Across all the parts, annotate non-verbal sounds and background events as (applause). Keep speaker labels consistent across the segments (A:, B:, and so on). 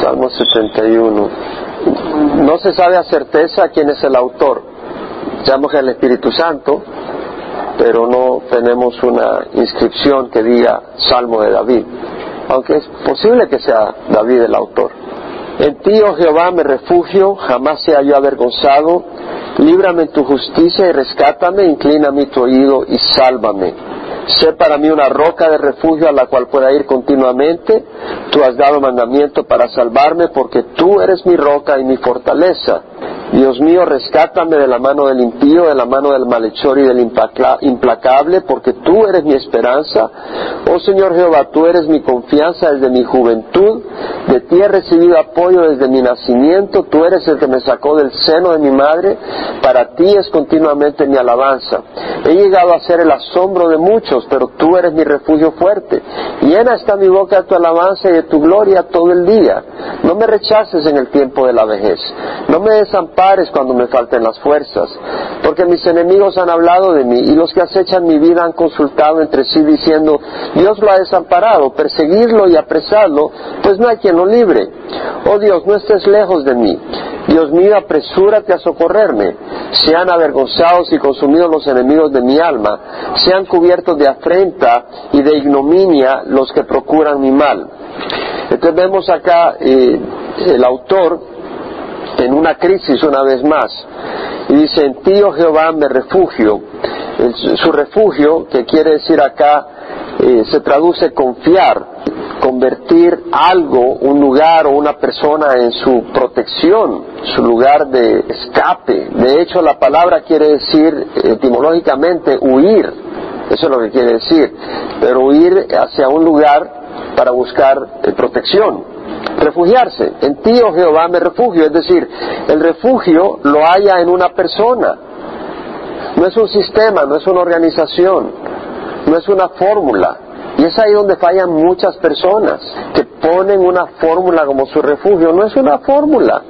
A: Salmo 71. No se sabe a certeza quién es el autor. Que el Espíritu Santo, pero no tenemos una inscripción que diga Salmo de David, aunque es posible que sea David el autor. En ti, oh Jehová, me refugio, jamás sea yo avergonzado. Líbrame en tu justicia y rescátame, inclina mi tu oído y sálvame. Sé para mí una roca de refugio a la cual pueda ir continuamente. Tú has dado mandamiento para salvarme porque tú eres mi roca y mi fortaleza. Dios mío, rescátame de la mano del impío, de la mano del malhechor y del implacable, porque tú eres mi esperanza. Oh Señor Jehová, tú eres mi confianza desde mi juventud. De ti he recibido apoyo desde mi nacimiento. Tú eres el que me sacó del seno de mi madre. Para ti es continuamente mi alabanza. He llegado a ser el asombro de muchos, pero tú eres mi refugio fuerte. Llena está mi boca de tu alabanza y de tu gloria todo el día. No me rechaces en el tiempo de la vejez. No me desampares cuando me falten las fuerzas, porque mis enemigos han hablado de mí y los que acechan mi vida han consultado entre sí diciendo, Dios lo ha desamparado, perseguirlo y apresarlo, pues no hay quien lo libre. Oh Dios, no estés lejos de mí. Dios mío, apresúrate a socorrerme. Sean avergonzados y consumidos los enemigos de mi alma, sean cubiertos de afrenta y de ignominia los que procuran mi mal. Entonces vemos acá eh, el autor en una crisis una vez más. Y dice, en ti, oh Jehová, me refugio. su refugio, que quiere decir acá, eh, se traduce confiar, convertir algo, un lugar o una persona en su protección, su lugar de escape. De hecho, la palabra quiere decir etimológicamente huir. Eso es lo que quiere decir. Pero huir hacia un lugar para buscar eh, protección refugiarse. En ti, oh Jehová, me refugio. Es decir, el refugio lo haya en una persona. No es un sistema, no es una organización, no es una fórmula. Y es ahí donde fallan muchas personas, que ponen una fórmula como su refugio. No es una fórmula,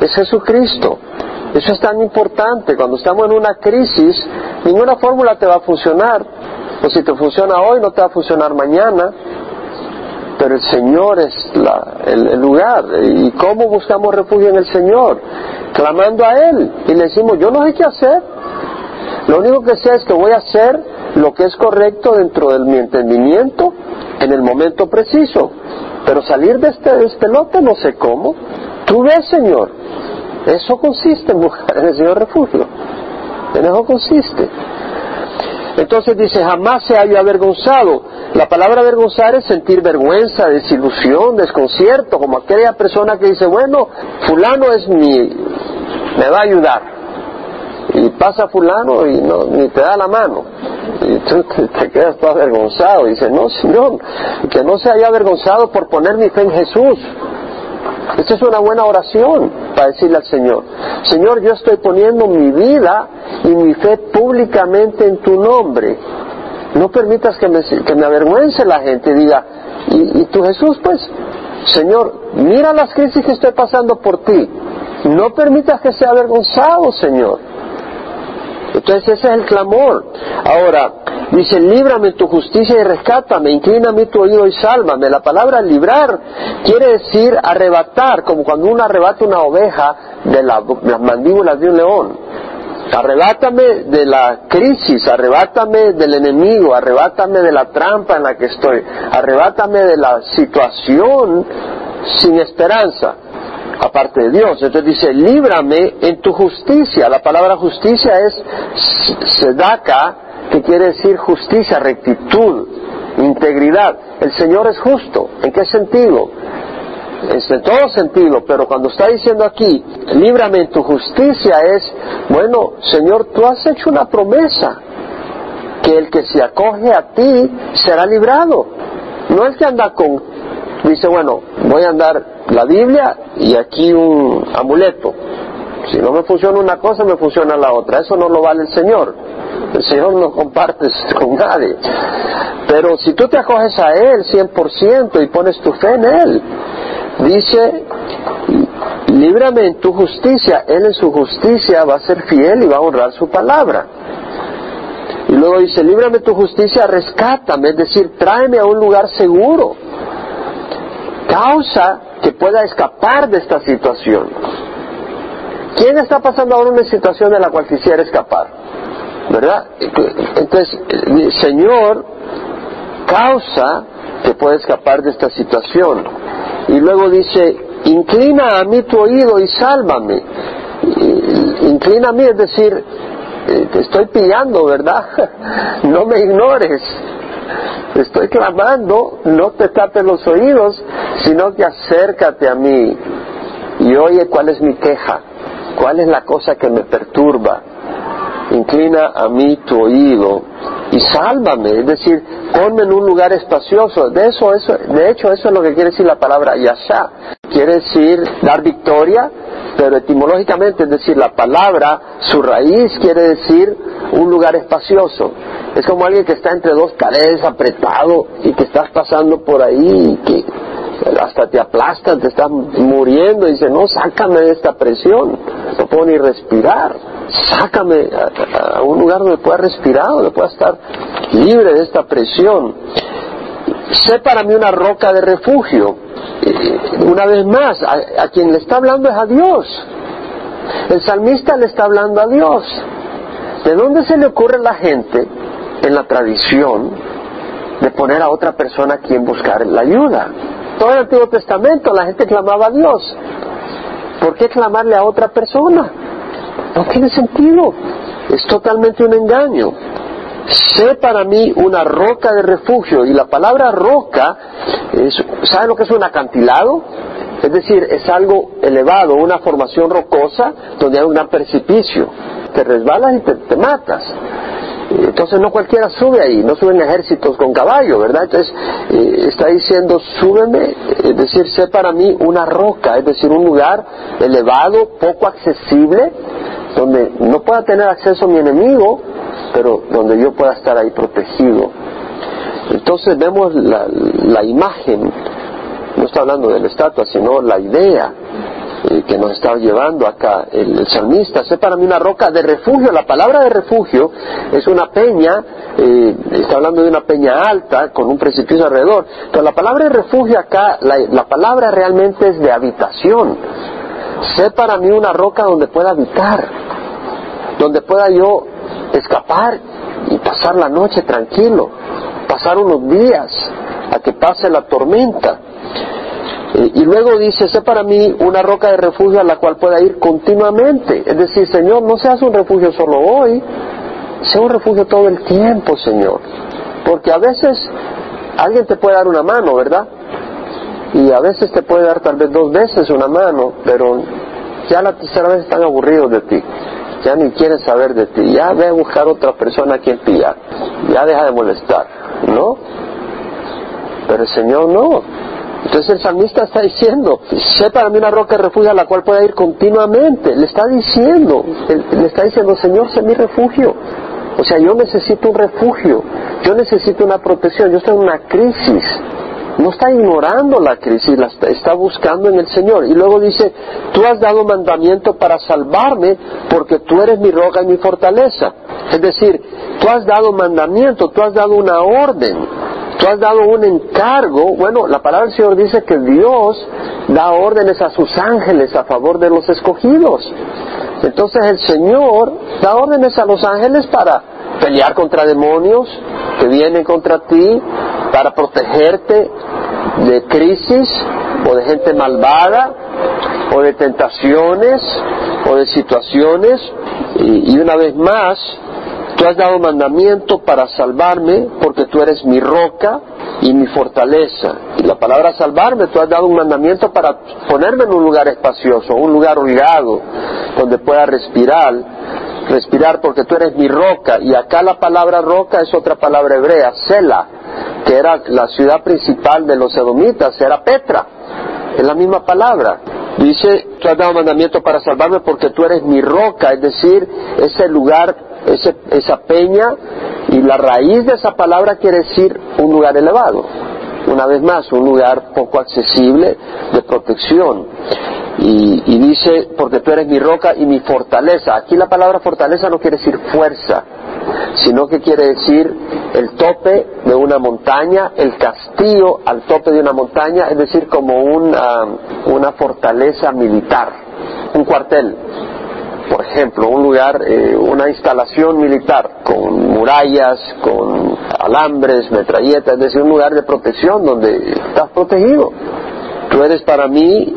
A: es Jesucristo. Eso es tan importante. Cuando estamos en una crisis, ninguna fórmula te va a funcionar. O si te funciona hoy, no te va a funcionar mañana pero el Señor es el, lugar. ¿Y cómo buscamos refugio en el Señor? Clamando a Él. Y le decimos, yo no sé qué hacer. Lo único que sé es que voy a hacer lo que es correcto dentro de mi entendimiento en el momento preciso. Pero salir de este, este lote no sé cómo. Tú ves, Señor. Eso consiste en buscar en el Señor refugio. En eso consiste. Entonces dice, jamás se haya avergonzado. La palabra avergonzar es sentir vergüenza, desilusión, desconcierto, como aquella persona que dice, bueno, fulano es mi, me va a ayudar. Y pasa fulano y no, ni te da la mano. Y tú (laughs) te, quedas todo avergonzado. Y dice, no, Señor, que no se haya avergonzado por poner mi fe en Jesús. Esta es una buena oración para decirle al Señor, Señor, yo estoy poniendo mi vida y mi fe públicamente en tu nombre. No permitas que me, avergüence la gente y diga, ¿y, tú Jesús pues? Señor, mira las crisis que estoy pasando por ti. No permitas que sea avergonzado, Señor. Entonces ese es el clamor. Ahora, dice, líbrame tu justicia y rescátame, inclíname tu oído y sálvame. La palabra librar quiere decir arrebatar, como cuando uno arrebata una oveja de las mandíbulas de un león. Arrebátame de la crisis, arrebátame del enemigo, arrebátame de la trampa en la que estoy, arrebátame de la situación sin esperanza, aparte de Dios. Entonces dice, líbrame en tu justicia. La palabra justicia es sedaka, que quiere decir justicia, rectitud, integridad. El Señor es justo. ¿En qué sentido? en todo sentido, pero cuando está diciendo aquí, líbrame en tu justicia, es, bueno, Señor, tú has hecho una promesa, que el que se acoge a ti será librado. No es que anda con, dice, bueno, voy a andar la Biblia y aquí un amuleto. Si no me funciona una cosa, me funciona la otra. Eso no lo vale el Señor. El Señor no compartes (laughs) con nadie. Pero si tú te acoges a Él 100% y pones tu fe en Él, dice, líbrame en tu justicia, Él en su justicia va a ser fiel y va a honrar su palabra. Y luego dice, líbrame tu justicia, rescátame, es decir, tráeme a un lugar seguro. Causa que pueda escapar de esta situación. ¿Quién está pasando ahora una situación de la cual quisiera escapar? ¿Verdad? Entonces, el Señor causa que pueda escapar de esta situación. Y luego dice, inclina a mí tu oído y sálvame. Inclina a mí, es decir, eh, te estoy pillando, ¿verdad? (laughs) No me ignores. Estoy clamando, no te tapes los oídos, sino que acércate a mí y oye cuál es mi queja, cuál es la cosa que me perturba. Inclina a mí tu oído y sálvame, es decir, ponme en un lugar espacioso. De eso, eso, de hecho, eso es lo que quiere decir la palabra yasha. Quiere decir dar victoria, pero etimológicamente, es decir, la palabra, su raíz quiere decir un lugar espacioso. Es como alguien que está entre dos paredes apretado y que estás pasando por ahí y que hasta te aplastan, te estás muriendo y dice, no, sácame de esta presión, no puedo ni respirar, sácame a, un lugar donde pueda respirar, donde pueda estar libre de esta presión. Sé para mí una roca de refugio. Una vez más, a quien le está hablando es a Dios. El salmista le está hablando a Dios. ¿De dónde se le ocurre a la gente en la tradición de poner a otra persona a quien buscar la ayuda? Todo el Antiguo Testamento la gente clamaba a Dios. ¿Por qué clamarle a otra persona? No tiene sentido. Es totalmente un engaño. Sé para mí una roca de refugio. Y la palabra roca, ¿sabe lo que es un acantilado? Es decir, es algo elevado, una formación rocosa donde hay un precipicio. Te resbalas y te matas. Entonces no cualquiera sube ahí, no suben ejércitos con caballo, ¿verdad? Entonces eh, está diciendo, súbeme, es decir, sé para mí una roca, es decir, un lugar elevado, poco accesible, donde no pueda tener acceso mi enemigo, pero donde yo pueda estar ahí protegido. Entonces vemos la, la imagen, no está hablando de la estatua, sino la idea eh, que nos está llevando acá el, salmista. Sé para mí una roca de refugio. La palabra de refugio es una peña, eh, está hablando de una peña alta con un precipicio alrededor. Pero la palabra de refugio acá, la, la palabra realmente es de habitación. Sé para mí una roca donde pueda habitar, donde pueda yo escapar y pasar la noche tranquilo, pasar unos días a que pase la tormenta. Y luego dice, sé para mí una roca de refugio a la cual pueda ir continuamente. Es decir, Señor, no seas un refugio solo hoy, sea un refugio todo el tiempo, Señor. Porque a veces alguien te puede dar una mano, ¿verdad? Y a veces te puede dar tal vez dos veces una mano, pero ya la tercera vez están aburridos de ti. Ya ni quieren saber de ti. Ya ve a buscar otra persona a quien pillar. Ya deja de molestar, ¿no? Pero el Señor no. Entonces el salmista está diciendo, sé para mí una roca de refugio a la cual pueda ir continuamente. Le está diciendo, le está diciendo, Señor, sé mi refugio. O sea, yo necesito un refugio, yo necesito una protección, yo estoy en una crisis. No está ignorando la crisis, la está, buscando en el Señor. Y luego dice, tú has dado mandamiento para salvarme porque tú eres mi roca y mi fortaleza. Es decir, tú has dado mandamiento, tú has dado una orden tú has dado un encargo, bueno, la palabra del Señor dice que Dios da órdenes a sus ángeles a favor de los escogidos. Entonces el Señor da órdenes a los ángeles para pelear contra demonios que vienen contra ti, para protegerte de crisis o de gente malvada o de tentaciones o de situaciones. Y, y una vez más, Tú has dado mandamiento para salvarme porque tú eres mi roca y mi fortaleza. Y la palabra salvarme, tú has dado un mandamiento para ponerme en un lugar espacioso, un lugar holgado, donde pueda respirar, respirar porque tú eres mi roca. Y acá la palabra roca es otra palabra hebrea, Sela, que era la ciudad principal de los edomitas, era Petra. Es la misma palabra. Dice, tú has dado mandamiento para salvarme porque tú eres mi roca, es decir, ese lugar esa peña y la raíz de esa palabra quiere decir un lugar elevado. Una vez más, un lugar poco accesible de protección. Y, y, dice, porque tú eres mi roca y mi fortaleza. Aquí la palabra fortaleza no quiere decir fuerza, sino que quiere decir el tope de una montaña, el castillo al tope de una montaña, es decir, como una, una fortaleza militar, un cuartel, por ejemplo, un lugar, eh, una instalación militar con murallas, con alambres, metralletas, es decir, un lugar de protección donde estás protegido. Tú eres para mí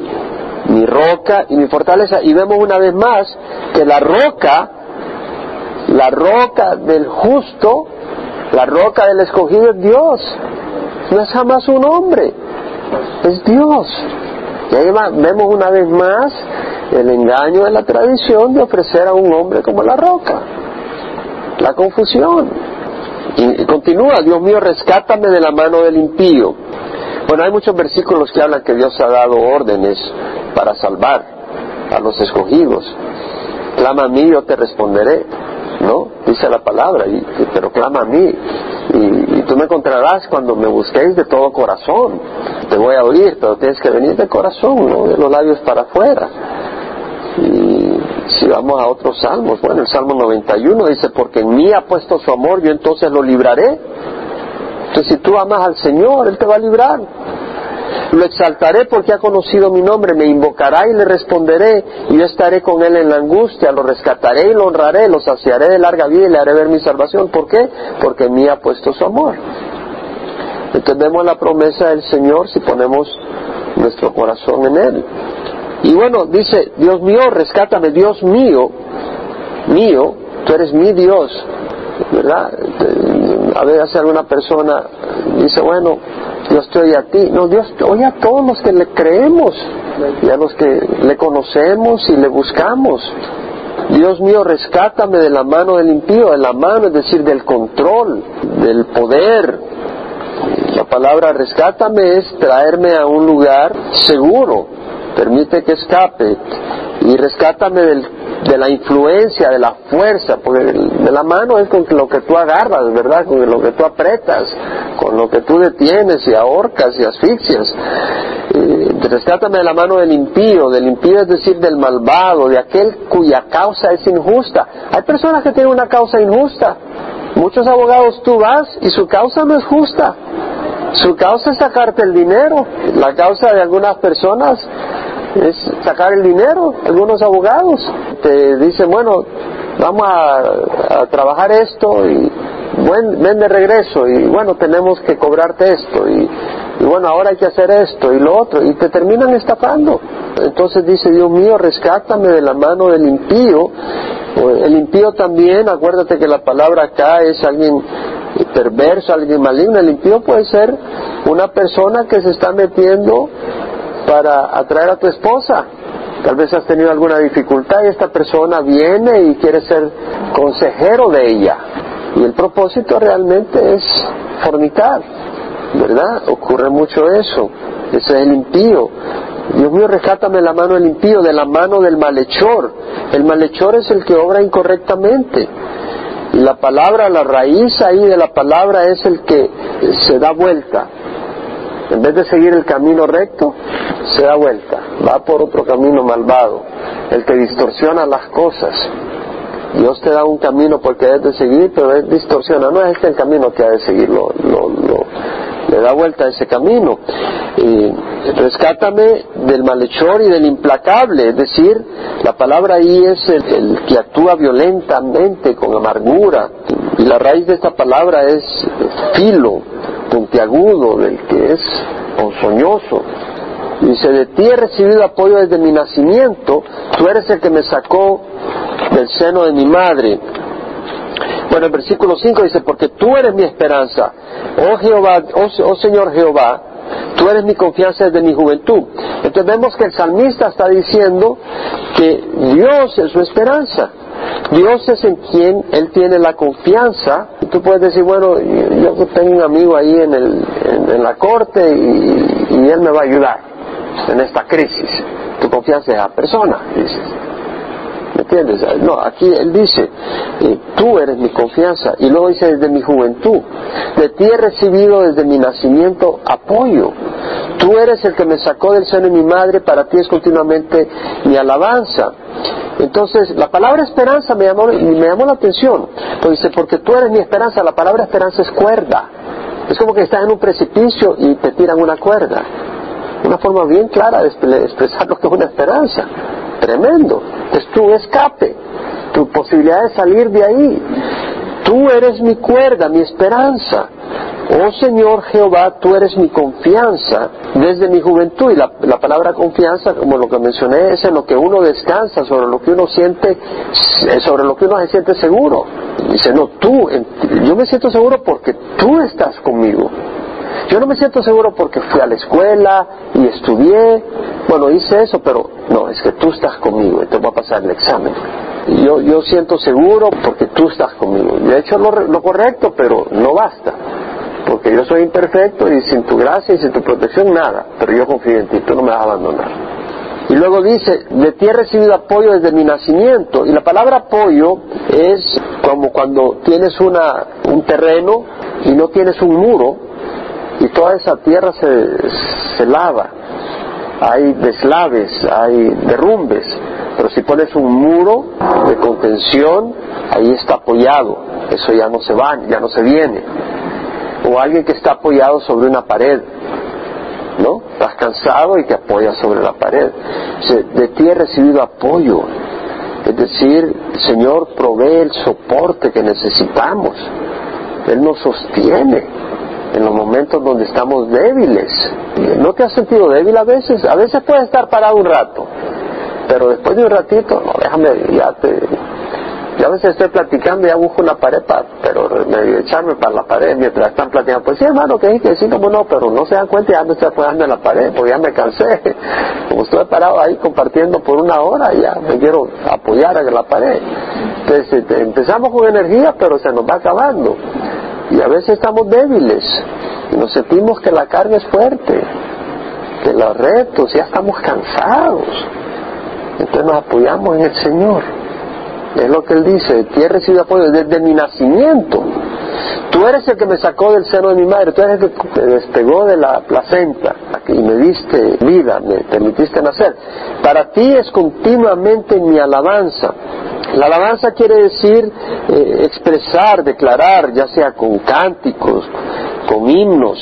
A: mi roca y mi fortaleza. Y vemos una vez más que la roca, la roca del justo, la roca del escogido es Dios. No es jamás un hombre, es Dios. Y ahí vemos una vez más el engaño de la tradición de ofrecer a un hombre como la roca. La confusión. Y continúa, Dios mío, rescátame de la mano del impío. Bueno, hay muchos versículos que hablan que Dios ha dado órdenes para salvar a los escogidos. Clama a mí, yo te responderé. ¿No? Dice la palabra, y, pero clama a mí. Y, tú me encontrarás cuando me busquéis de todo corazón. Te voy a oír, pero tienes que venir de corazón, ¿no? De los labios para afuera. Si vamos a otros salmos, bueno, el Salmo 91 dice, porque en mí ha puesto su amor, yo entonces lo libraré. Entonces, si tú amas al Señor, Él te va a librar. Lo exaltaré porque ha conocido mi nombre, me invocará y le responderé, y yo estaré con él en la angustia, lo rescataré y lo honraré, lo saciaré de larga vida y le haré ver mi salvación. ¿Por qué? Porque en mí ha puesto su amor. Entendemos la promesa del Señor si ponemos nuestro corazón en Él. Y bueno, dice, Dios mío, rescátame, Dios mío, mío, tú eres mi Dios, ¿verdad? A veces alguna persona dice, bueno, Dios te oye a ti. No, Dios oye a todos los que le creemos y a los que le conocemos y le buscamos. Dios mío, rescátame de la mano del impío, de la mano, es decir, del control, del poder. La palabra rescátame es traerme a un lugar seguro, permite que escape y rescátame del de la influencia, de la fuerza, porque de la mano es con lo que tú agarras, ¿verdad? Con lo que tú apretas, con lo que tú detienes y ahorcas y asfixias. rescátame de la mano del impío, del impío es decir, del malvado, de aquel cuya causa es injusta. Hay personas que tienen una causa injusta. Muchos abogados tú vas y su causa no es justa. Su causa es sacarte el dinero. La causa de algunas personas es sacar el dinero. Algunos abogados te dicen, bueno, vamos a, trabajar esto y buen, ven de regreso y bueno, tenemos que cobrarte esto y, y, bueno, ahora hay que hacer esto y lo otro y te terminan estafando. Entonces dice, Dios mío, rescátame de la mano del impío. El impío también, acuérdate que la palabra acá es alguien perverso, alguien maligno. El impío puede ser una persona que se está metiendo para atraer a tu esposa. Tal vez has tenido alguna dificultad y esta persona viene y quiere ser consejero de ella. Y el propósito realmente es fornicar, ¿verdad? Ocurre mucho eso. Ese es el impío. Dios mío, rescátame la mano del impío, de la mano del malhechor. El malhechor es el que obra incorrectamente. Y la palabra, la raíz ahí de la palabra es el que se da vuelta. En vez de seguir el camino recto, se da vuelta, va por otro camino malvado, el que distorsiona las cosas. Dios te da un camino porque debes de seguir, pero él distorsiona. No es este el camino que ha de seguir, lo, le da vuelta a ese camino. Y rescátame del malhechor y del implacable, es decir, la palabra ahí es el que actúa violentamente, con amargura. Y la raíz de esta palabra es filo, puntiagudo, del que es ponzoñoso. Dice, de ti he recibido apoyo desde mi nacimiento, tú eres el que me sacó del seno de mi madre. Bueno, el versículo 5 dice, porque tú eres mi esperanza, oh Jehová, oh, oh, Señor Jehová, tú eres mi confianza desde mi juventud. Entonces vemos que el salmista está diciendo que Dios es su esperanza. Dios es en quien Él tiene la confianza. Tú puedes decir, bueno, yo tengo un amigo ahí en, el, en, la corte y, y, Él me va a ayudar en esta crisis. Tu confianza es la persona, dices. ¿Me entiendes? No, aquí él dice, eh, tú eres mi confianza. Y luego dice, desde mi juventud, de ti he recibido desde mi nacimiento apoyo. Tú eres el que me sacó del seno de mi madre, para ti es continuamente mi alabanza. Entonces, la palabra esperanza me llamó, me llamó la atención. Entonces dice, porque tú eres mi esperanza, la palabra esperanza es cuerda. Es como que estás en un precipicio y te tiran una cuerda. Una forma bien clara de expresar lo que es una esperanza. Tremendo. Es tu escape, tu posibilidad de salir de ahí. Tú eres mi cuerda, mi esperanza. Oh Señor Jehová, tú eres mi confianza desde mi juventud. Y la, palabra confianza, como lo que mencioné, es en lo que uno descansa, sobre lo que uno siente, sobre lo que uno se siente seguro. Dice, no, tú, yo me siento seguro porque tú estás conmigo. Yo no me siento seguro porque fui a la escuela y estudié, bueno, hice eso, pero no, es que tú estás conmigo y te voy a pasar el examen. Yo, yo siento seguro porque tú estás conmigo. De hecho, lo, lo correcto, pero no basta. Porque yo soy imperfecto y sin tu gracia y sin tu protección nada. Pero yo confío en ti, tú no me vas a abandonar. Y luego dice, de ti recibido apoyo desde mi nacimiento. Y la palabra apoyo es como cuando tienes una, un terreno y no tienes un muro y toda esa tierra se, se lava. Hay deslaves, hay derrumbes. Pero si pones un muro de contención, ahí está apoyado. Eso ya no se va, ya no se viene. O alguien que está apoyado sobre una pared. ¿No? Estás cansado y te apoyas sobre la pared. De ti he recibido apoyo. Es decir, el Señor provee el soporte que necesitamos. Él nos sostiene en los momentos donde estamos débiles. ¿No te has sentido débil a veces? A veces puedes estar parado un rato, pero después de un ratito, no, déjame, ya te... Yo a veces estoy platicando y busco una pared para, pero me echarme para la pared mientras están platicando. Pues sí, hermano, que sí, que sí, como no, pero no se dan cuenta ya me estoy apoyando en la pared, porque ya me cansé. (laughs) Como estoy parado ahí compartiendo por una hora, ya me quiero apoyar en la pared. Entonces, este, empezamos con energía, pero se nos va acabando. Y a veces estamos débiles y nos sentimos que la carga es fuerte, que los retos, ya estamos cansados. Entonces nos apoyamos en el Señor. Es lo que Él dice, ti he recibido apoyo desde mi nacimiento. Tú eres el que me sacó del seno de mi madre, tú eres el que me despegó de la placenta y me diste vida, me permitiste nacer. Para ti es continuamente mi alabanza. La alabanza quiere decir eh, expresar, declarar, ya sea con cánticos, con himnos,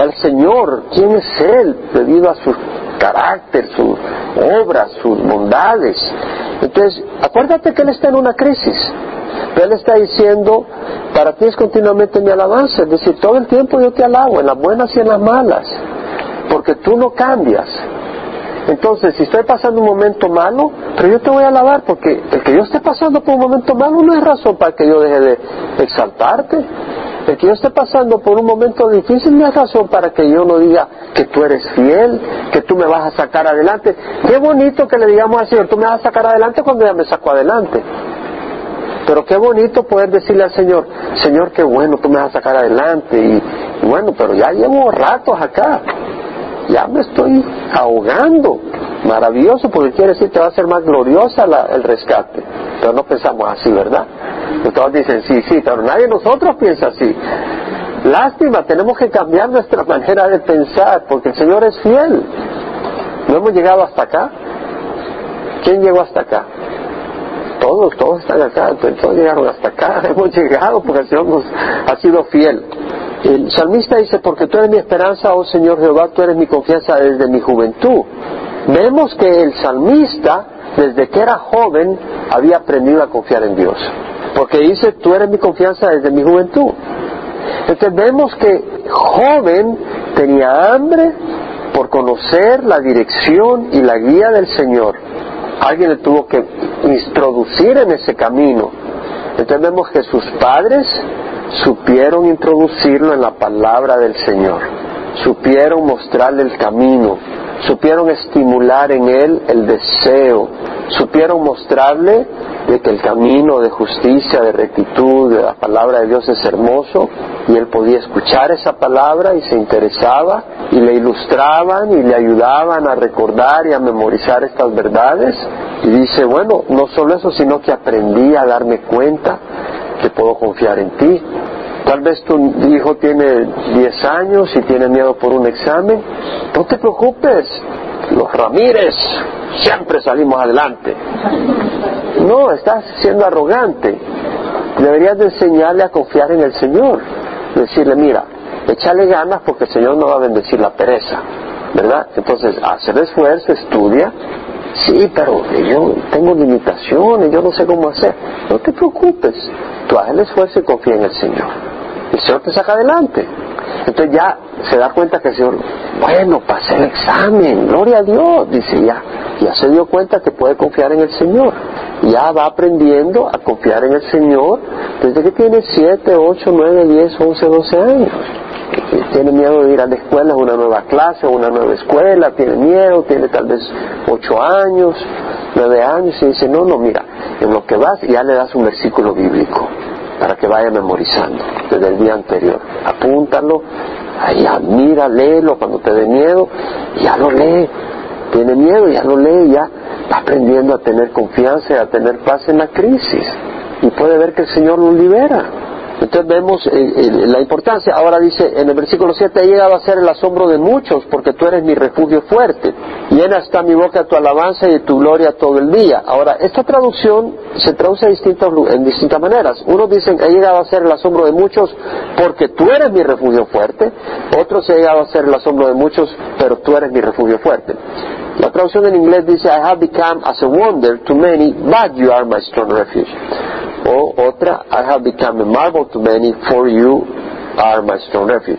A: al Señor, quién es Él, debido a su carácter, sus obras, sus bondades. Entonces, acuérdate que Él está en una crisis. Él está diciendo, para ti es continuamente mi alabanza, es decir, todo el tiempo yo te alabo, en las buenas y en las malas, porque tú no cambias. Entonces, si estoy pasando un momento malo, pero yo te voy a alabar porque el que yo esté pasando por un momento malo no es razón para que yo deje de exaltarte. El que yo esté pasando por un momento difícil no es razón para que yo no diga que tú eres fiel, que tú me vas a sacar adelante. Qué bonito que le digamos al Señor, tú me vas a sacar adelante cuando ya me saco adelante. Pero qué bonito poder decirle al Señor, Señor, qué bueno, tú me vas a sacar adelante. Y, bueno, pero ya llevo ratos acá. Ya me estoy ahogando. Maravilloso, porque quiere decir que va a ser más gloriosa el rescate. Pero no pensamos así, ¿verdad? Todos dicen, sí, sí, pero nadie de nosotros piensa así. Lástima, tenemos que cambiar nuestra manera de pensar, porque el Señor es fiel. ¿No hemos llegado hasta acá? ¿Quién llegó hasta acá? Todos, todos están acá, todos llegaron hasta acá, (laughs) hemos llegado porque el Señor ha sido fiel. El salmista dice, porque tú eres mi esperanza, oh Señor Jehová, tú eres mi confianza desde mi juventud. Vemos que el salmista, desde que era joven, había aprendido a confiar en Dios. Porque dice, tú eres mi confianza desde mi juventud. Entonces vemos que joven tenía hambre por conocer la dirección y la guía del Señor. Alguien le tuvo que introducir en ese camino. Entonces vemos que sus padres supieron introducirlo en la palabra del Señor, supieron mostrarle el camino, supieron estimular en él el deseo, supieron mostrarle de que el camino de justicia, de rectitud, de la palabra de Dios es hermoso y él podía escuchar esa palabra y se interesaba y le ilustraban y le ayudaban a recordar y a memorizar estas verdades y dice, bueno, no solo eso, sino que aprendí a darme cuenta que puedo confiar en ti. Tal vez tu hijo tiene 10 años y tiene miedo por un examen. No te preocupes, los Ramírez siempre salimos adelante. No, estás siendo arrogante. Deberías de enseñarle a confiar en el Señor. Decirle, mira, échale ganas porque el Señor no va a bendecir la pereza, ¿verdad? Entonces, hacer esfuerzo, estudia, sí, pero yo tengo limitaciones, yo no sé cómo hacer. No te preocupes, tú haz el esfuerzo y confía en el Señor. El Señor te saca adelante. Entonces ya se da cuenta que el Señor, bueno, pasé el examen, gloria a Dios, dice ya, ya se dio cuenta que puede confiar en el Señor. Ya va aprendiendo a confiar en el Señor desde que tiene 7, 8, 9, 10, 11, 12 años. Tiene miedo de ir a la escuela, a una nueva clase, a una nueva escuela, tiene miedo, tiene tal vez 8 años, 9 años, y dice, no, no, mira, en lo que vas ya le das un versículo bíblico que vaya memorizando desde el día anterior. Apúntalo, allá mira, léelo cuando te dé miedo, ya lo lee. Tiene miedo, ya lo lee, ya va aprendiendo a tener confianza y a tener paz en la crisis. Y puede ver que el Señor lo libera. Entonces vemos eh, la importancia. Ahora dice en el versículo 7, ha llegado a ser el asombro de muchos porque tú eres mi refugio fuerte. Llena está mi boca tu alabanza y tu gloria todo el día. Ahora, esta traducción se traduce en distintas maneras. Unos dicen, ha llegado a ser el asombro de muchos porque tú eres mi refugio fuerte. Otros, ha llegado a ser el asombro de muchos, pero tú eres mi refugio fuerte. La traducción en inglés dice, I have become as a wonder to many, but you are my strong refuge. O otra, I have become a marvel to many, for you are my strong refuge.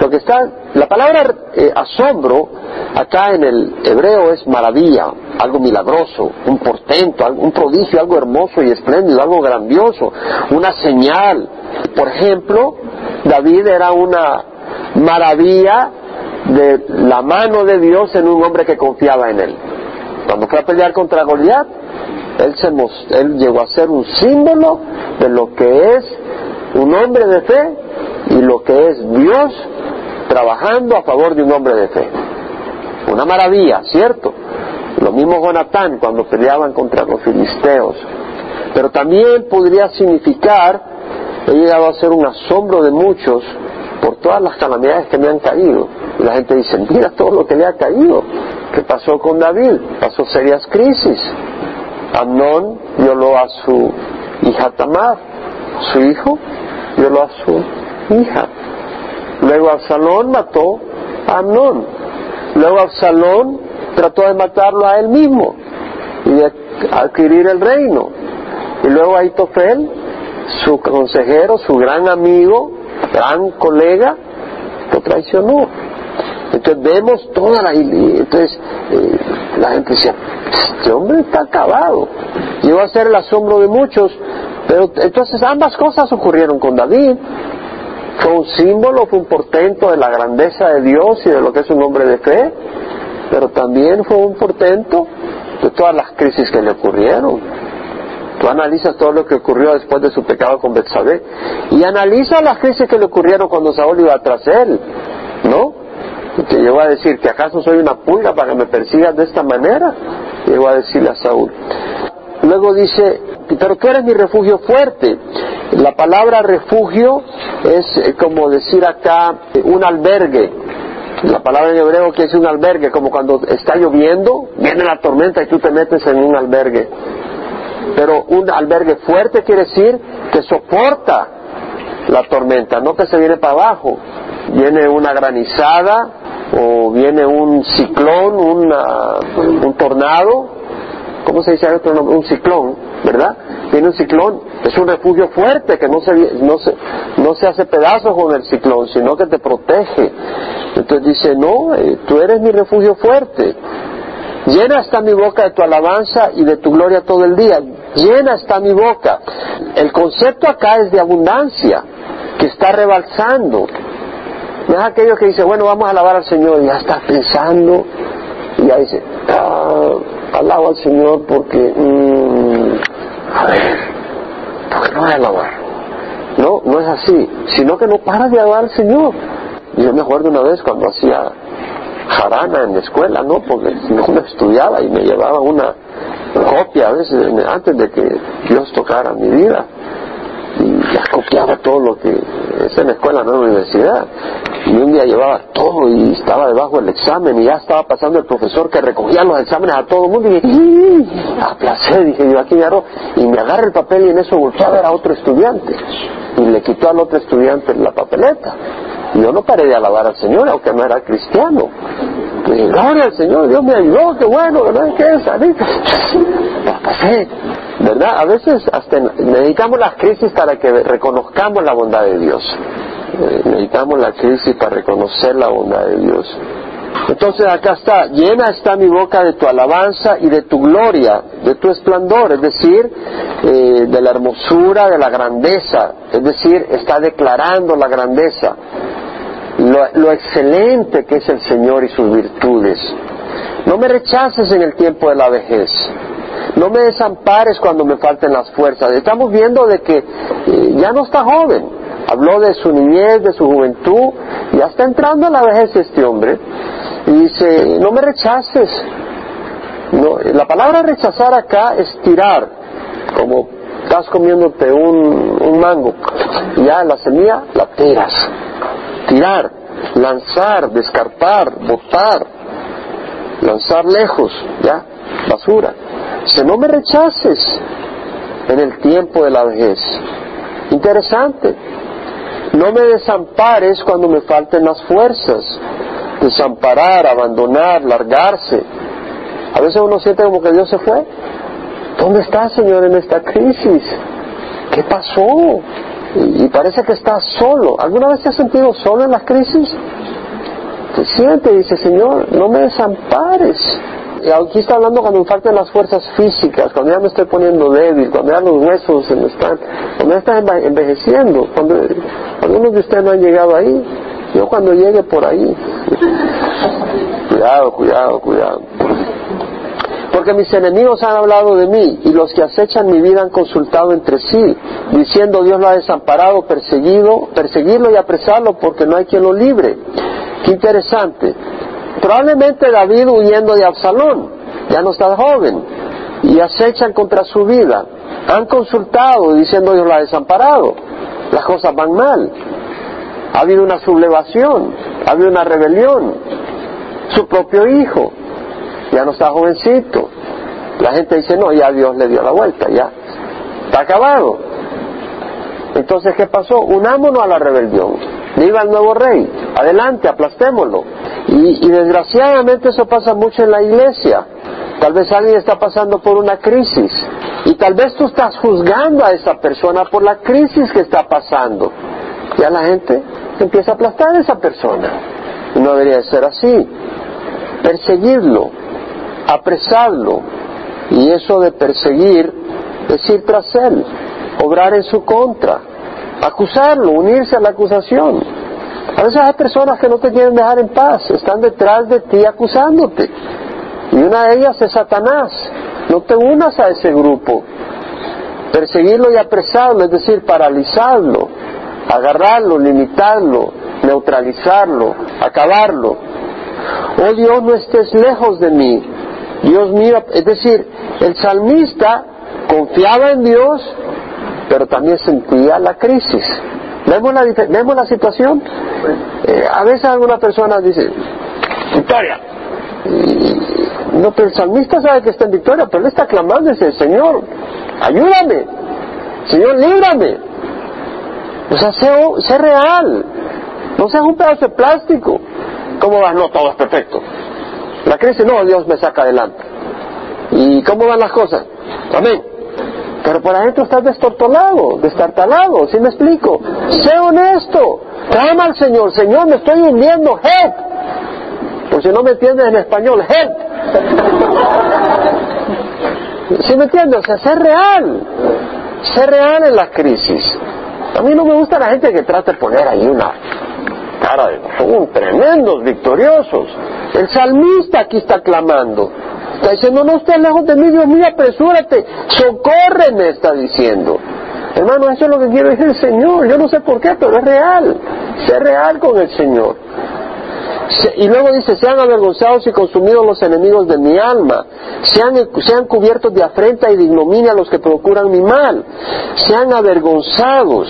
A: Lo que está, la palabra eh, asombro acá en el hebreo es maravilla, algo milagroso, un portento, un prodigio, algo hermoso y espléndido, algo grandioso, una señal. Por ejemplo, David era una maravilla de la mano de Dios en un hombre que confiaba en él. Cuando fue a pelear contra Goliat, él, se él llegó a ser un símbolo de lo que es un hombre de fe y lo que es Dios trabajando a favor de un hombre de fe. Una maravilla, ¿cierto? Lo mismo Jonatán cuando peleaban contra los filisteos. Pero también podría significar, he llegado a ser un asombro de muchos por todas las calamidades que me han caído. Y la gente dice, mira todo lo que le ha caído. ¿Qué pasó con David? Pasó serias crisis. Amnón violó a su hija Tamar, su hijo violó a su hija. Luego Absalón mató a Amnón. Luego Absalón trató de matarlo a él mismo y de adquirir el reino. Y luego Aitofel, su consejero, su gran amigo, gran colega, lo traicionó. Entonces vemos toda la... Entonces eh, la gente decía, este hombre está acabado. Llegó a ser el asombro de muchos. Pero entonces ambas cosas ocurrieron con David. Fue un símbolo, fue un portento de la grandeza de Dios y de lo que es un hombre de fe. Pero también fue un portento de todas las crisis que le ocurrieron. Tú analizas todo lo que ocurrió después de su pecado con Betsabé y analiza las crisis que le ocurrieron cuando Saúl iba tras él, ¿no? Y que a decir que acaso soy una pulga para que me persigas de esta manera. Llegó a decirle a Saúl. Luego dice, pero tú eres mi refugio fuerte. La palabra refugio es eh, como decir acá eh, un albergue. La palabra en hebreo que es un albergue, como cuando está lloviendo, viene la tormenta y tú te metes en un albergue. Pero un albergue fuerte quiere decir que soporta la tormenta, no que se viene para abajo. Viene una granizada o viene un ciclón, un tornado, ¿cómo se dice otro nombre? Un ciclón, ¿verdad? Viene un ciclón, es un refugio fuerte que no se, no se, no se hace pedazos con el ciclón, sino que te protege. Entonces dice, no, eh, tú eres mi refugio fuerte. Llena está mi boca de tu alabanza y de tu gloria todo el día. Llena está mi boca. El concepto acá es de abundancia, que está rebalsando. No es aquello que dice, bueno, vamos a alabar al Señor, y ya está pensando, y ya dice, ah, alabo al Señor porque, mm, a ver, ¿por qué no voy a alabar? No, no es así, sino que no para de alabar al Señor. Yo me acuerdo una vez cuando hacía jarana en la escuela, ¿no? Porque no estudiaba y me llevaba una copia a veces antes de que Dios tocara mi vida y ya copiaba todo lo que es en la escuela, no en la universidad. Y un día llevaba todo y estaba debajo del examen y ya estaba pasando el profesor que recogía los exámenes a todo el mundo y dije, aplacé, dije yo aquí me agarro y me agarra el papel y en eso volteé a ver a otro estudiante y le quitó al otro estudiante la papeleta yo no paré de alabar al Señor, aunque no era cristiano. gloria al Señor, Dios me ayudó, qué bueno, ¿verdad? ¿Qué es? A veces hasta necesitamos las crisis para que reconozcamos la bondad de Dios. Eh, necesitamos la crisis para reconocer la bondad de Dios. Entonces acá está, llena está mi boca de tu alabanza y de tu gloria, de tu esplendor, es decir, eh, de la hermosura, de la grandeza, es decir, está declarando la grandeza, lo excelente que es el Señor y sus virtudes. No me rechaces en el tiempo de la vejez. No me desampares cuando me falten las fuerzas. Estamos viendo de que eh, ya no está joven. Habló de su niñez, de su juventud. Ya está entrando a la vejez este hombre. Y dice, no me rechaces. La palabra rechazar acá es tirar, como estás comiéndote un, mango, ya la semilla la tiras. Tirar, lanzar, descartar, botar, lanzar lejos, ya, basura. Dice, no me rechaces en el tiempo de la vejez. Interesante. No me desampares cuando me falten las fuerzas desamparar, abandonar, largarse. A veces uno siente como que Dios se fue. ¿Dónde está, Señor, en esta crisis? ¿Qué pasó? Y, parece que está solo. ¿Alguna vez te has sentido solo en las crisis? Te siente dice, Señor, no me desampares. Y aquí está hablando cuando me faltan las fuerzas físicas, cuando ya me estoy poniendo débil, cuando ya los huesos se me están, cuando ya están envejeciendo, cuando algunos de ustedes no han llegado ahí, yo cuando llegue por ahí. (laughs) Cuidado, cuidado, cuidado. Porque mis enemigos han hablado de mí y los que acechan mi vida han consultado entre sí, diciendo Dios lo ha desamparado, perseguido, perseguirlo y apresarlo porque no hay quien lo libre. Qué interesante. Probablemente David huyendo de Absalón, ya no está joven, y acechan contra su vida. Han consultado diciendo Dios lo ha desamparado. Las cosas van mal ha habido una sublevación, ha habido una rebelión. Su propio hijo, ya no está jovencito. La gente dice, no, ya Dios le dio la vuelta, ya. Está acabado. Entonces, ¿qué pasó? Unámonos a la rebelión. Viva el nuevo rey. Adelante, aplastémoslo. Y, y desgraciadamente eso pasa mucho en la iglesia. Tal vez alguien está pasando por una crisis. Y tal vez tú estás juzgando a esa persona por la crisis que está pasando. Ya la gente empieza a aplastar a esa persona. No debería ser así. Perseguirlo, apresarlo. Y eso de perseguir es ir tras él, obrar en su contra, acusarlo, unirse a la acusación. A veces hay personas que no te quieren dejar en paz, están detrás de ti acusándote. Y una de ellas es Satanás. No te unas a ese grupo. Perseguirlo y apresarlo, es decir, paralizarlo, agarrarlo, limitarlo, neutralizarlo, acabarlo. Oh Dios, no estés lejos de mí. Dios mío, es decir, el salmista confiaba en Dios, pero también sentía la crisis. ¿Vemos la, ¿vemos la situación? Eh, a veces alguna persona dice, victoria. no, pero el salmista sabe que está en victoria, pero él está clamando y dice, Señor, ayúdame. Señor, líbrame. O sea, sé, real. No seas un pedazo de plástico. ¿Cómo vas? No, todo es perfecto. La crisis, no, Dios me saca adelante. ¿Y cómo van las cosas? Amén. Pero por adentro estás destortolado, destartalado, ¿sí me explico? Sé honesto. Clama al Señor, Señor, me estoy hundiendo, help. Por si no me entiendes en español, help. ¿Sí me entiendes? O sea, sé real. Sé real en la crisis. A mí no me gusta la gente que trata de poner ahí una cara de son tremendos, victoriosos. El salmista aquí está clamando. Está diciendo, no estés lejos de mí, Dios mío, apresúrate, socórreme, está diciendo. Hermano, eso es lo que quiere decir el Señor. Yo no sé por qué, pero es real. Sé real con el Señor. Y luego dice, sean avergonzados y consumidos los enemigos de mi alma, sean, sean cubiertos de afrenta y de ignominia los que procuran mi mal, sean avergonzados,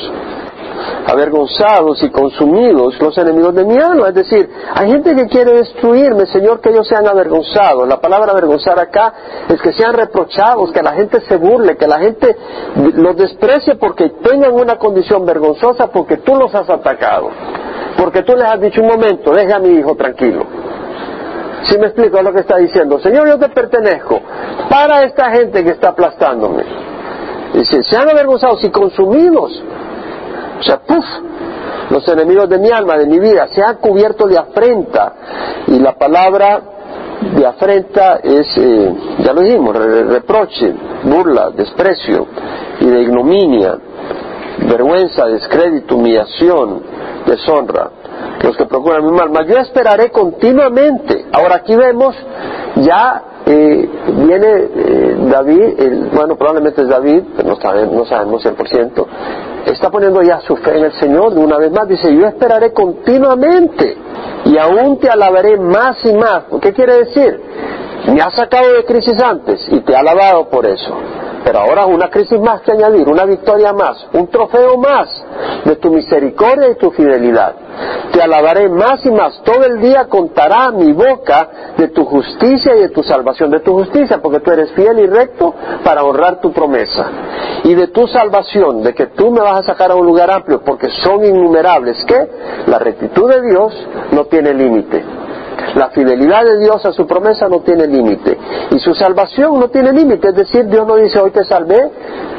A: avergonzados y consumidos los enemigos de mi alma. Es decir, hay gente que quiere destruirme, Señor, que ellos sean avergonzados. La palabra avergonzar acá es que sean reprochados, que la gente se burle, que la gente los desprecie porque tengan una condición vergonzosa porque tú los has atacado. Porque tú les has dicho un momento, deje a mi hijo tranquilo. Si me explico lo que está diciendo, Señor, yo te pertenezco. Para esta gente que está aplastándome. Dice, se han avergonzado si consumidos. O sea, ¡puf! Los enemigos de mi alma, de mi vida, se han cubierto de afrenta. Y la palabra de afrenta es, eh, ya lo dijimos, reproche, burla, desprecio y de ignominia, vergüenza, descrédito, humillación, deshonra los que procuran mi mal, mas yo esperaré continuamente. Ahora aquí vemos ya eh, viene eh, David, bueno, probablemente es David, pero no sabemos, no sabemos 100%, está poniendo ya su fe en el Señor de una vez más, dice, yo esperaré continuamente y aún te alabaré más y más. ¿Qué quiere decir? Me has sacado de crisis antes y te he alabado por eso pero ahora una crisis más que añadir, una victoria más, un trofeo más de tu misericordia y tu fidelidad. Te alabaré más y más, todo el día contará mi boca de tu justicia y de tu salvación, de tu justicia, porque tú eres fiel y recto para honrar tu promesa, y de tu salvación, de que tú me vas a sacar a un lugar amplio, porque son innumerables, que la rectitud de Dios no tiene límite. La fidelidad de Dios a su promesa no tiene límite y su salvación no tiene límite. Es decir, Dios no dice hoy te salvé,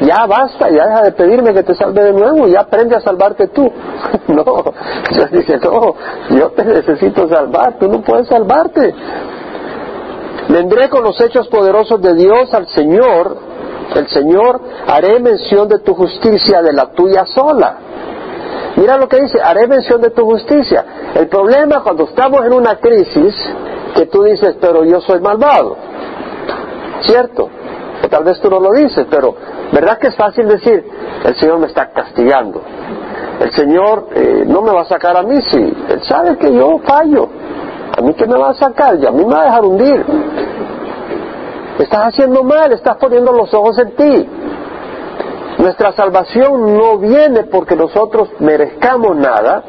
A: ya basta, ya deja de pedirme que te salve de nuevo, ya aprende a salvarte tú. (laughs) no, Dios dice, no, yo te necesito salvar, tú no puedes salvarte. Vendré con los hechos poderosos de Dios al Señor, el Señor haré mención de tu justicia, de la tuya sola. Mira lo que dice, haré mención de tu justicia. El problema cuando estamos en una crisis, que tú dices, pero yo soy malvado. ¿Cierto? O tal vez tú no lo dices, pero ¿verdad que es fácil decir, el Señor me está castigando? El Señor eh, no me va a sacar a mí si Él sabe que yo fallo. A mí que me va a sacar y a mí me va a dejar hundir. Estás haciendo mal, estás poniendo los ojos en ti. Nuestra salvación no viene porque nosotros merezcamos nada,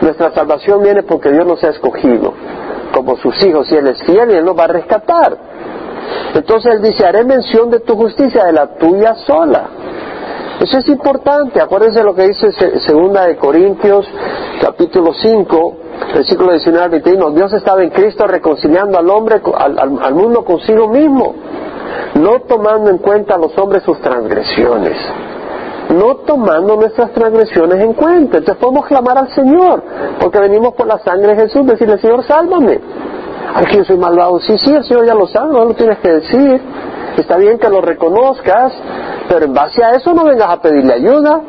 A: nuestra salvación viene porque Dios nos ha escogido. Como sus hijos y Él es fiel y Él nos va a rescatar. Entonces Él dice, haré mención de tu justicia, de la tuya sola. Eso es importante, acuérdense lo que dice segunda de Corintios capítulo 5, versículo 19 al 21, Dios estaba en Cristo reconciliando al hombre, al mundo consigo mismo no tomando en cuenta a los hombres sus transgresiones, no tomando nuestras transgresiones en cuenta. Entonces podemos clamar al Señor, porque venimos por la sangre de Jesús, decirle, Señor, sálvame. Ay, que yo soy malvado. Sí, sí, el Señor ya lo sabe, no lo tienes que decir. Está bien que lo reconozcas, pero en base a eso no vengas a pedirle ayuda.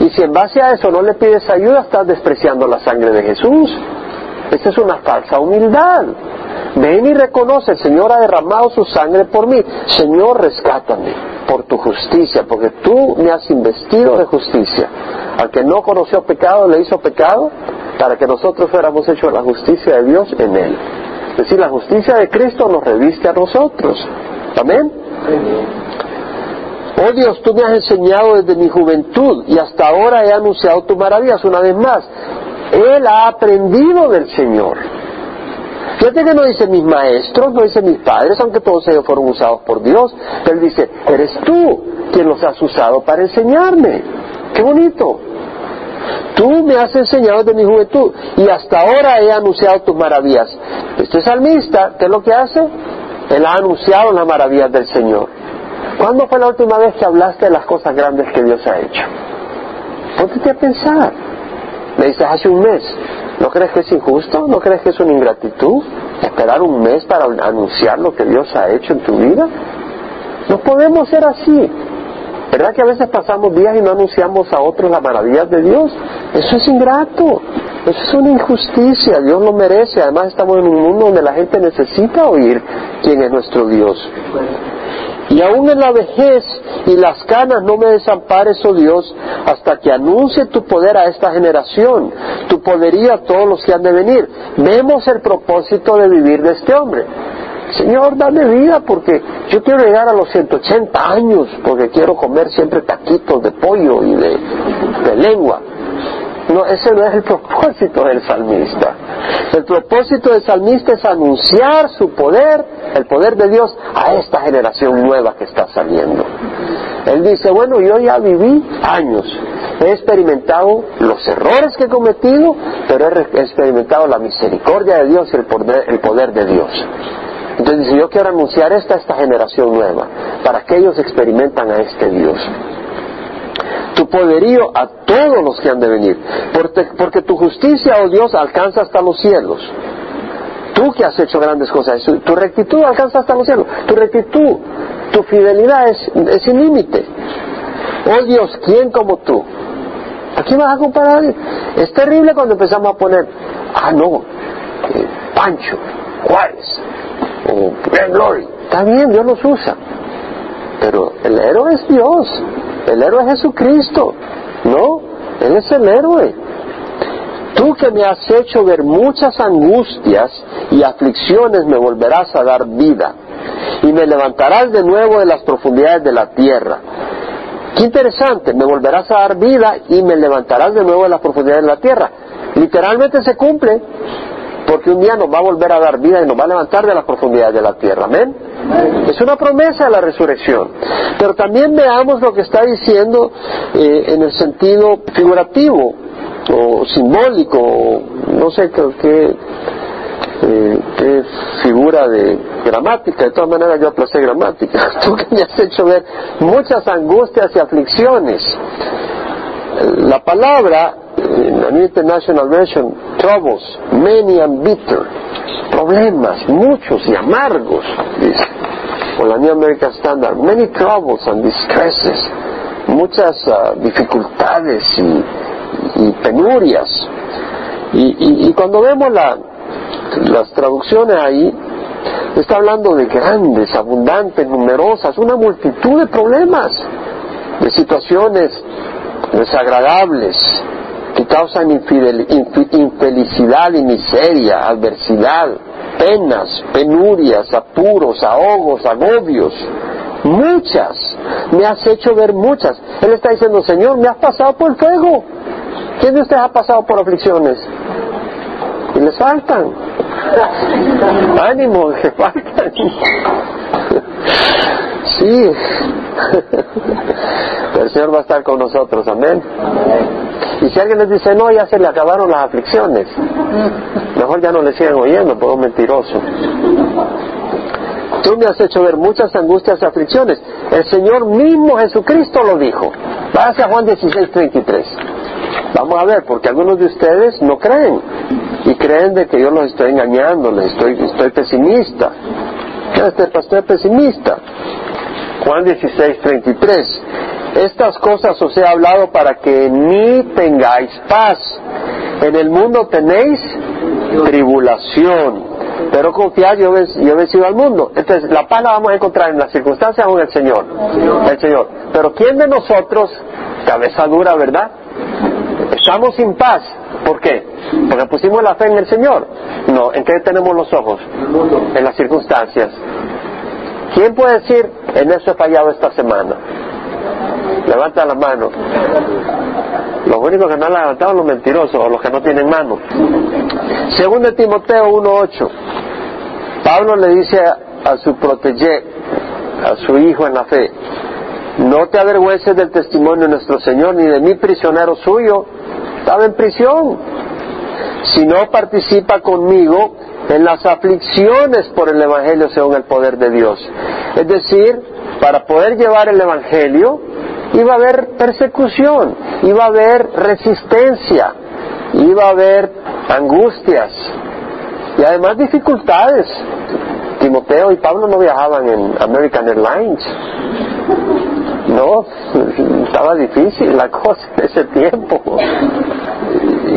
A: Y si en base a eso no le pides ayuda, estás despreciando la sangre de Jesús. Esa es una falsa humildad. Ven y reconoce, el Señor ha derramado su sangre por mí. Señor, rescátame por tu justicia, porque tú me has investido de justicia. Al que no conoció pecado, le hizo pecado para que nosotros fuéramos hechos la justicia de Dios en él. Es decir, la justicia de Cristo nos reviste a nosotros. Amén. Oh Dios, tú me has enseñado desde mi juventud y hasta ahora he anunciado tus maravillas una vez más. Él ha aprendido del Señor. Fíjate que no dice mis maestros, no dice mis padres, aunque todos ellos fueron usados por Dios. Él dice, eres tú quien los has usado para enseñarme. Qué bonito. Tú me has enseñado desde mi juventud y hasta ahora he anunciado tus maravillas. Este salmista, ¿qué es lo que hace? Él ha anunciado las maravillas del Señor. ¿Cuándo fue la última vez que hablaste de las cosas grandes que Dios ha hecho? Póntete a pensar. Me dices hace un mes. ¿No crees que es injusto? ¿No crees que es una ingratitud? ¿Esperar un mes para anunciar lo que Dios ha hecho en tu vida? No podemos ser así. ¿Verdad que a veces pasamos días y no anunciamos a otros las maravillas de Dios? Eso es ingrato. Eso es una injusticia. Dios lo merece. Además estamos en un mundo donde la gente necesita oír quién es nuestro Dios. Y aún en la vejez y las canas no me desampares, oh Dios, hasta que anuncie tu poder a esta generación, tu poderío a todos los que han de venir. Vemos el propósito de vivir de este hombre. Señor, dame vida porque yo quiero llegar a los 180 años porque quiero comer siempre taquitos de pollo y de, de lengua. No, ese no es el propósito del salmista. El propósito del salmista es anunciar su poder, el poder de Dios, a esta generación nueva que está saliendo. Él dice, bueno, yo ya viví años He experimentado los errores que he cometido, pero he experimentado la misericordia de Dios y el poder, el poder de Dios. Entonces dice, yo quiero anunciar esta a esta generación nueva, para que ellos experimentan a este Dios. Tu poderío a todos los que han de venir, porque, tu justicia, oh Dios, alcanza hasta los cielos. Tú que has hecho grandes cosas, tu rectitud alcanza hasta los cielos, tu rectitud, tu fidelidad es, es sin límite. Oh Dios, ¿quién como tú? ¿A quién vas a comparar? Es terrible cuando empezamos a poner, ah no, eh, Pancho, Juárez, o Glory. Está bien, Dios los usa. Pero el héroe es Dios, el héroe es Jesucristo, ¿no? Él es el héroe. Tú que me has hecho ver muchas angustias y aflicciones me volverás a dar vida y me levantarás de nuevo de las profundidades de la tierra. Qué interesante, me volverás a dar vida y me levantarás de nuevo de las profundidades de la tierra. Literalmente se cumple, porque un día nos va a volver a dar vida y nos va a levantar de las profundidades de la tierra. Amén. Es una promesa de la resurrección. Pero también veamos lo que está diciendo eh, en el sentido figurativo o simbólico, o no sé qué, eh, qué figura de gramática. De todas maneras yo aplacé gramática. (laughs) Tú que me has hecho ver muchas angustias y aflicciones. La palabra la New International Version, troubles, many and bitter, problemas, muchos y amargos, dice. O la New American Standard, many troubles and distresses, muchas uh, dificultades y, penurias. Y, cuando vemos la, las traducciones ahí, está hablando de grandes, abundantes, numerosas, una multitud de problemas, de situaciones desagradables, que causan infelicidad y miseria, adversidad, penas, penurias, apuros, ahogos, agobios. Muchas. Me has hecho ver muchas. Él está diciendo, Señor, me has pasado por el fuego. ¿Quién de ustedes ha pasado por aflicciones? Y les faltan. (laughs) Ánimo, (laughs) que faltan. Sí. (laughs) el Señor va a estar con nosotros, amén. Y si alguien les dice, no, ya se le acabaron las aflicciones, mejor ya no le sigan oyendo, por mentiroso. Tú me has hecho ver muchas angustias y aflicciones. El Señor mismo Jesucristo lo dijo. Váyase a Juan 16, 33. Vamos a ver, porque algunos de ustedes no creen. Y creen de que yo los estoy engañando, les estoy, estoy pesimista. Este pastor es pesimista. Juan 16, 33. Estas cosas os he hablado para que ni tengáis paz. En el mundo tenéis tribulación. Pero confiad, yo he vencido al mundo. Entonces, la paz la vamos a encontrar en las circunstancias o en el Señor. El Señor. Pero ¿quién de nosotros, cabeza dura, verdad? Estamos sin paz. ¿Por qué? Porque pusimos la fe en el Señor. No, ¿en qué tenemos los ojos? En las circunstancias. ¿Quién puede decir, en eso he fallado esta semana? Levanta la mano. Los únicos que no han levantado son los mentirosos o los que no tienen mano. De Timoteo 1.8. Pablo le dice a, su protege, a su hijo en la fe, no te avergüences del testimonio de nuestro Señor ni de mi prisionero suyo. Estaba en prisión. Si no participa conmigo en las aflicciones por el Evangelio según el poder de Dios. Es decir, para poder llevar el Evangelio iba a haber persecución, iba a haber resistencia, iba a haber angustias y además dificultades. Timoteo y Pablo no viajaban en American Airlines. No, estaba difícil la (laughs) cosa en ese tiempo.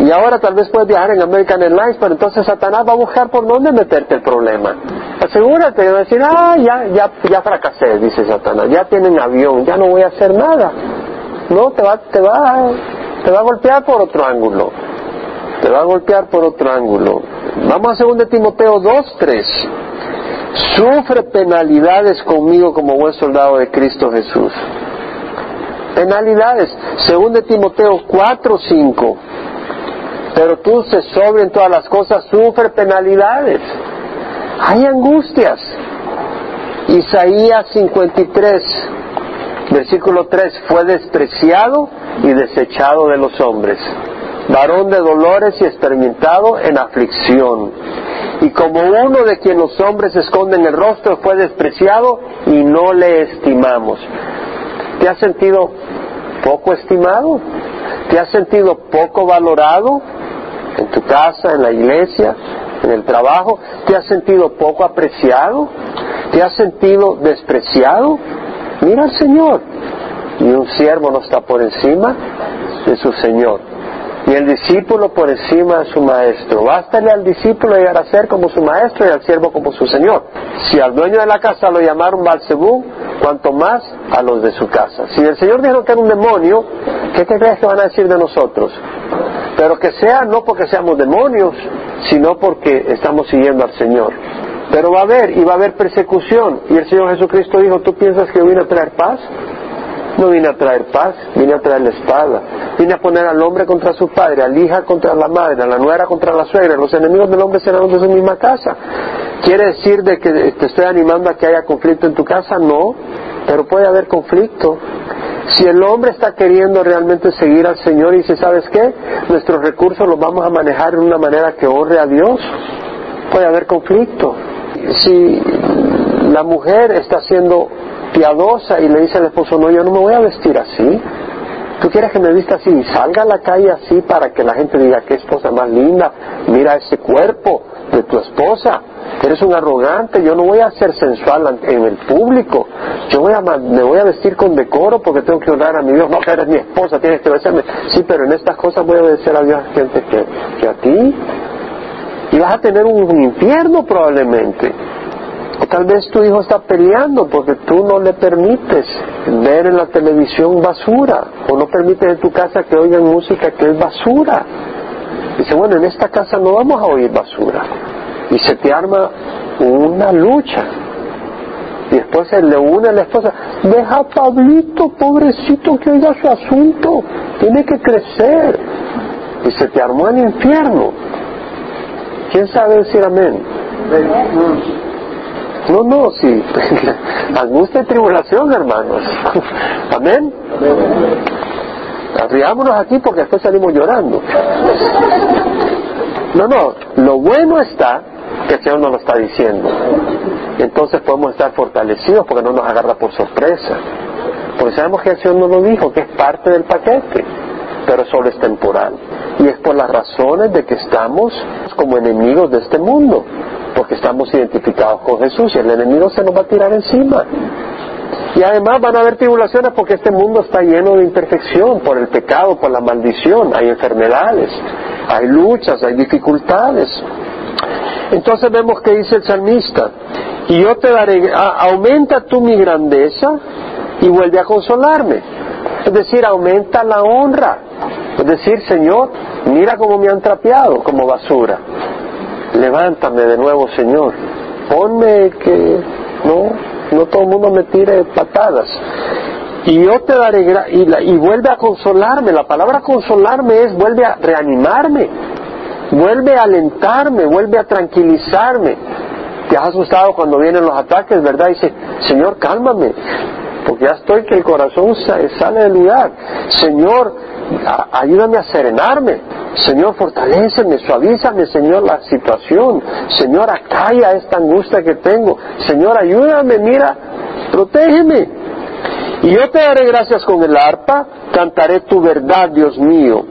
A: Y ahora tal vez puedes viajar en American Airlines, pero entonces Satanás va a buscar por dónde meterte el problema. Asegúrate de decir, ah, ya, ya, ya fracasé, dice Satanás, ya tienen avión, ya no voy a hacer nada. No, te va, te va, te va a golpear por otro ángulo. Te va a golpear por otro ángulo. Vamos a 2 Timoteo 2, 3. Sufre penalidades conmigo como buen soldado de Cristo Jesús. Penalidades. 2 Timoteo 4, 5 pero tú se sobre en todas las cosas, sufre penalidades. Hay angustias. Isaías 53, versículo 3, fue despreciado y desechado de los hombres, varón de dolores y experimentado en aflicción. Y como uno de quien los hombres esconden el rostro fue despreciado y no le estimamos. ¿Te has sentido poco estimado? ¿Te has sentido poco valorado tu casa, en la iglesia, en el trabajo? ¿Te has sentido poco apreciado? ¿Te has sentido despreciado? Mira al Señor. Y un siervo no está por encima de su Señor. Y el discípulo por encima de su maestro. Bástale al discípulo llegar a ser como su maestro y al siervo como su Señor. Si al dueño de la casa lo llamaron Balcebú, cuanto más a los de su casa. Si el Señor dijo que era un demonio, ¿qué te crees que van a decir de nosotros? Pero que sea no porque seamos demonios, sino porque estamos siguiendo al Señor. Pero va a haber, y va a haber persecución. Y el Señor Jesucristo dijo, ¿tú piensas que yo a traer paz? No vine a traer paz, vine a traer la espada. Vine a poner al hombre contra su padre, al hija contra la madre, a la nuera contra la suegra. Los enemigos del hombre serán de su misma casa. ¿Quiere decir de que te estoy animando a que haya conflicto en tu casa? No, pero puede haber conflicto. Si el hombre está queriendo realmente seguir al Señor y dice, ¿sabes qué? Nuestros recursos los vamos a manejar de una manera que honre a Dios, puede haber conflicto. Si la mujer está siendo piadosa y le dice al esposo, no, yo no me voy a vestir así. ¿Tú quieres que me vista así y salga a la calle así para que la gente diga qué esposa más linda? Mira ese cuerpo de tu esposa. Eres un arrogante, yo no voy a ser sensual en el público. Yo voy a, me voy a vestir con decoro porque tengo que honrar a mi Dios. No, que eres mi esposa, tienes que obedecerme. Sí, pero en estas cosas voy a obedecer a Dios gente que, que a ti. Y vas a tener un infierno probablemente. O tal vez tu hijo está peleando porque tú no le permites ver en la televisión basura o no permites en tu casa que oigan música que es basura. Dice, bueno, en esta casa no vamos a oír basura. Y se te arma una lucha. Y después se le une a la esposa, deja a Pablito, pobrecito, que oiga su asunto, tiene que crecer. Y se te armó el infierno. ¿Quién sabe decir amén? No, no, sí. (laughs) Angustia y tribulación, hermanos. (laughs) Amén. Arriámonos aquí porque después salimos llorando. No, no. Lo bueno está que el Señor nos lo está diciendo. Entonces podemos estar fortalecidos porque no nos agarra por sorpresa. Porque sabemos que el Señor nos lo dijo, que es parte del paquete, pero solo es temporal. Y es por las razones de que estamos como enemigos de este mundo porque estamos identificados con Jesús y el enemigo se nos va a tirar encima. Y además van a haber tribulaciones porque este mundo está lleno de imperfección por el pecado, por la maldición, hay enfermedades, hay luchas, hay dificultades. Entonces vemos que dice el salmista, y yo te daré, aumenta tú mi grandeza y vuelve a consolarme. Es decir, aumenta la honra. Es decir, Señor, mira cómo me han trapeado como basura levántame de nuevo, Señor. Ponme que no, no todo el mundo me tire patadas. Y yo te daré y, y vuelve a consolarme. La palabra consolarme es vuelve a reanimarme, vuelve a alentarme, vuelve a tranquilizarme. Te has asustado cuando vienen los ataques, ¿verdad? dice, Señor, cálmame, porque ya estoy que el corazón sale del lugar. Señor, ayúdame a serenarme. Señor, fortaleceme, suavízame, Señor, la situación. Señor, acalla esta angustia que tengo. Señor, ayúdame, mira, protégeme. Y yo te daré gracias con el arpa, cantaré tu verdad, Dios mío.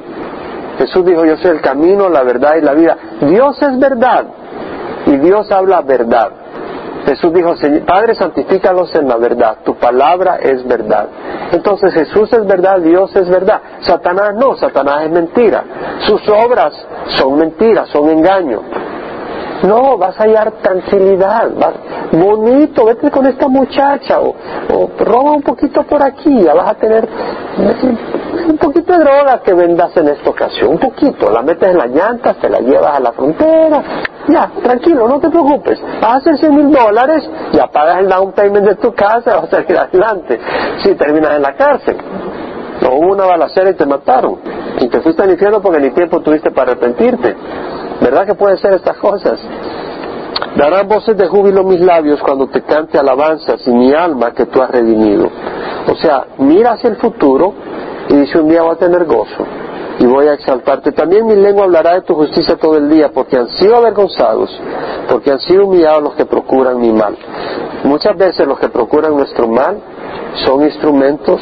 A: Jesús dijo, yo soy el camino, la verdad y la vida. Dios es verdad y Dios habla verdad. Jesús dijo, Padre, santifícalos en la verdad, tu palabra es verdad. Entonces Jesús es verdad, Dios es verdad. Satanás no, Satanás es mentira. Sus obras son mentiras, son engaño. No, vas a hallar tranquilidad, bonito, vete con esta muchacha o, roba un poquito por aquí, ya vas a tener de droga que vendas en esta ocasión, un poquito, la metes en las llantas, te la llevas a la frontera, ya, tranquilo, no te preocupes, vas a hacer 100 mil dólares, ya pagas el down payment de tu casa, (laughs) vas a salir adelante, si terminas en la cárcel. O hubo una balacera y te mataron. Y te fuiste al infierno porque ni tiempo tuviste para arrepentirte. ¿Verdad que pueden ser estas cosas? Darán voces de júbilo mis labios cuando te cante alabanzas y mi alma que tú has redimido. O sea, mira hacia el futuro Y dice, un día voy a tener gozo y voy a exaltarte. También mi lengua hablará de tu justicia todo el día, porque han sido avergonzados, porque han sido humillados los que procuran mi mal. Muchas veces los que procuran nuestro mal son instrumentos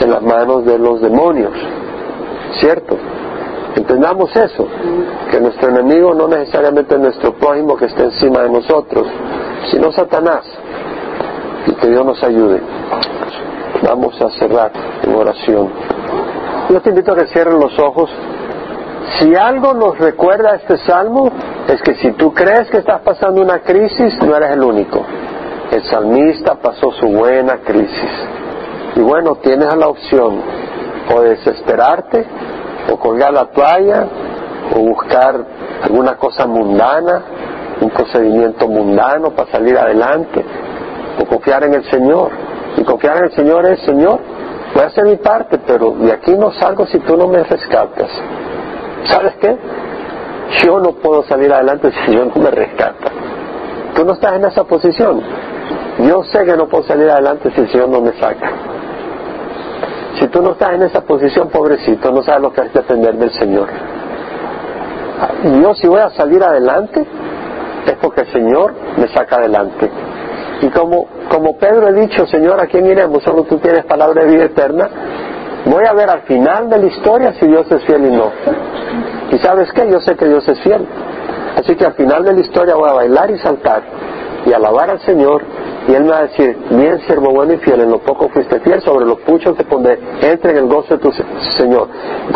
A: en las manos de los demonios, ¿cierto? Entendamos eso, que nuestro enemigo no necesariamente es nuestro prójimo que esté encima de nosotros, sino Satanás, y que Dios nos ayude. Vamos a cerrar en oración. Yo te invito a que cierren los ojos. Si algo nos recuerda este salmo, es que si tú crees que estás pasando una crisis, no eres el único. El salmista pasó su buena crisis. Y bueno, tienes la opción o desesperarte, o colgar la toalla, o buscar alguna cosa mundana, un procedimiento mundano para salir adelante, o confiar en el Señor. Y confiar en el Señor es, Señor, voy a hacer mi parte, pero de aquí no salgo si tú no me rescatas. ¿Sabes qué? Yo no puedo salir adelante si Dios no me rescata. Tú no estás en esa posición. Yo sé que no puedo salir adelante si el Señor no me saca. Si tú no estás en esa posición, pobrecito, no sabes lo que es depender del Señor. Yo si voy a salir adelante es porque el Señor me saca adelante. Y como, como Pedro ha dicho, Señor, ¿a quién iremos? Solo tú tienes palabra de vida eterna. Voy a ver al final de la historia si Dios es fiel y no. Y sabes qué, yo sé que Dios es fiel. Así que al final de la historia voy a bailar y saltar y alabar al Señor y Él me va a decir, bien siervo bueno y fiel, en lo poco fuiste fiel, sobre lo mucho te pondré, entra en el gozo de tu Señor.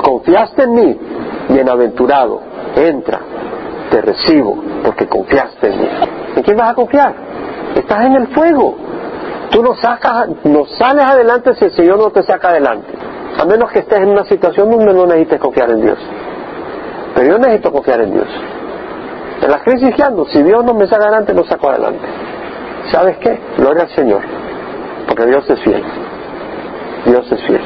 A: Confiaste en mí, bienaventurado, entra, te recibo, porque confiaste en mí. ¿En quién vas a confiar? Estás en el fuego. Tú no sacas, sales adelante si el Señor no te saca adelante. A menos que estés en una situación donde no necesites confiar en Dios. Pero yo necesito confiar en Dios. En la crisis que ando, si Dios no me saca adelante, no saco adelante. ¿Sabes qué? Gloria al Señor, porque Dios es fiel. Dios es fiel.